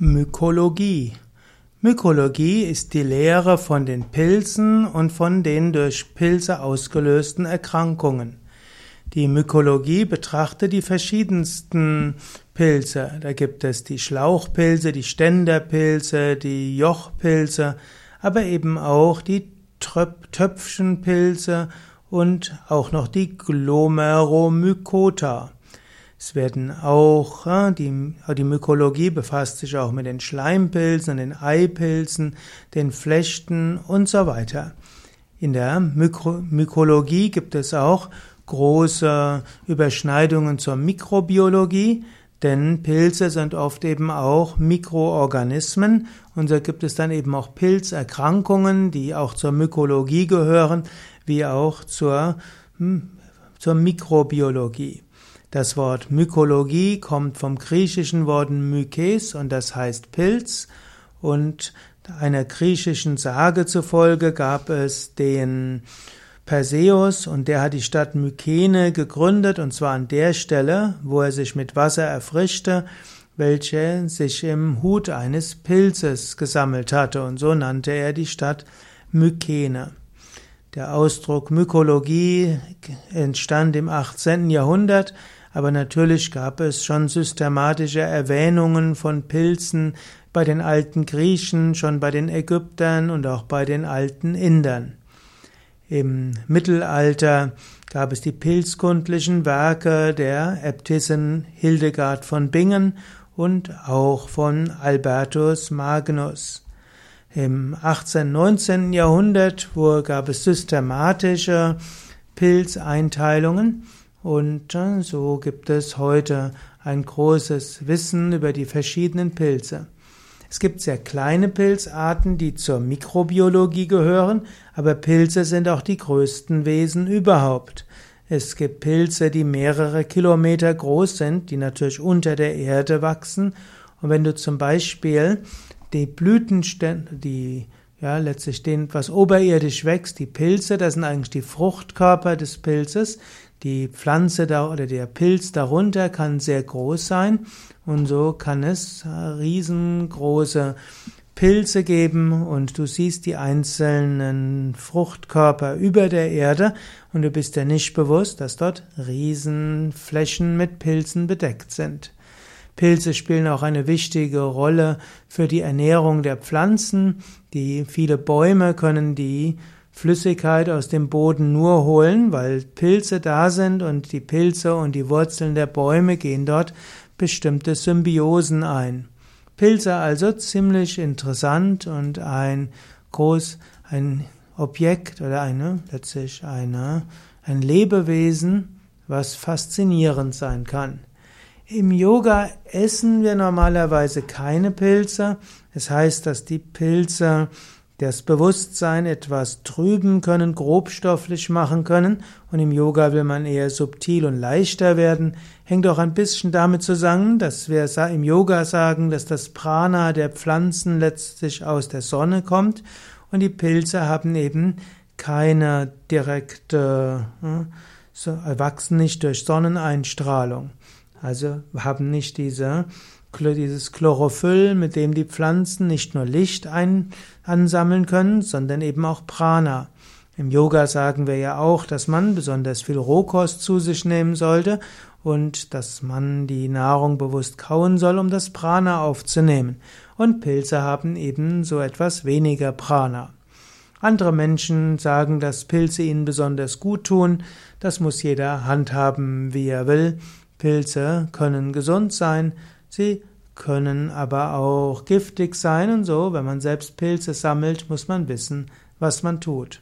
Mykologie. Mykologie ist die Lehre von den Pilzen und von den durch Pilze ausgelösten Erkrankungen. Die Mykologie betrachtet die verschiedensten Pilze. Da gibt es die Schlauchpilze, die Ständerpilze, die Jochpilze, aber eben auch die Töpfchenpilze und auch noch die Glomeromykota. Es werden auch, die, die Mykologie befasst sich auch mit den Schleimpilzen, den Eipilzen, den Flechten und so weiter. In der Myko Mykologie gibt es auch große Überschneidungen zur Mikrobiologie, denn Pilze sind oft eben auch Mikroorganismen und so gibt es dann eben auch Pilzerkrankungen, die auch zur Mykologie gehören, wie auch zur, hm, zur Mikrobiologie. Das Wort Mykologie kommt vom griechischen Wort Mykes und das heißt Pilz. Und einer griechischen Sage zufolge gab es den Perseus und der hat die Stadt Mykene gegründet und zwar an der Stelle, wo er sich mit Wasser erfrischte, welche sich im Hut eines Pilzes gesammelt hatte und so nannte er die Stadt Mykene. Der Ausdruck Mykologie entstand im 18. Jahrhundert aber natürlich gab es schon systematische Erwähnungen von Pilzen bei den alten Griechen, schon bei den Ägyptern und auch bei den alten Indern. Im Mittelalter gab es die pilzkundlichen Werke der Äbtissin Hildegard von Bingen und auch von Albertus Magnus. Im 18. 19. Jahrhundert gab es systematische Pilzeinteilungen und äh, so gibt es heute ein großes Wissen über die verschiedenen Pilze. Es gibt sehr kleine Pilzarten, die zur Mikrobiologie gehören, aber Pilze sind auch die größten Wesen überhaupt. Es gibt Pilze, die mehrere Kilometer groß sind, die natürlich unter der Erde wachsen. Und wenn du zum Beispiel die Blütenstände, die ja letztlich den, was oberirdisch wächst, die Pilze, das sind eigentlich die Fruchtkörper des Pilzes, die Pflanze da oder der Pilz darunter kann sehr groß sein und so kann es riesengroße Pilze geben und du siehst die einzelnen Fruchtkörper über der Erde und du bist dir nicht bewusst, dass dort Riesenflächen mit Pilzen bedeckt sind. Pilze spielen auch eine wichtige Rolle für die Ernährung der Pflanzen. Die viele Bäume können die Flüssigkeit aus dem Boden nur holen, weil Pilze da sind und die Pilze und die Wurzeln der Bäume gehen dort bestimmte Symbiosen ein. Pilze also ziemlich interessant und ein groß, ein Objekt oder eine, letztlich eine, ein Lebewesen, was faszinierend sein kann. Im Yoga essen wir normalerweise keine Pilze. Es das heißt, dass die Pilze das Bewusstsein etwas trüben können, grobstofflich machen können, und im Yoga will man eher subtil und leichter werden, hängt auch ein bisschen damit zusammen, dass wir im Yoga sagen, dass das Prana der Pflanzen letztlich aus der Sonne kommt, und die Pilze haben eben keine direkte, äh, wachsen nicht durch Sonneneinstrahlung. Also haben nicht diese dieses Chlorophyll, mit dem die Pflanzen nicht nur Licht ein, ansammeln können, sondern eben auch Prana. Im Yoga sagen wir ja auch, dass man besonders viel Rohkost zu sich nehmen sollte und dass man die Nahrung bewusst kauen soll, um das Prana aufzunehmen. Und Pilze haben eben so etwas weniger Prana. Andere Menschen sagen, dass Pilze ihnen besonders gut tun. Das muss jeder handhaben, wie er will. Pilze können gesund sein, sie können aber auch giftig sein und so. Wenn man selbst Pilze sammelt, muss man wissen, was man tut.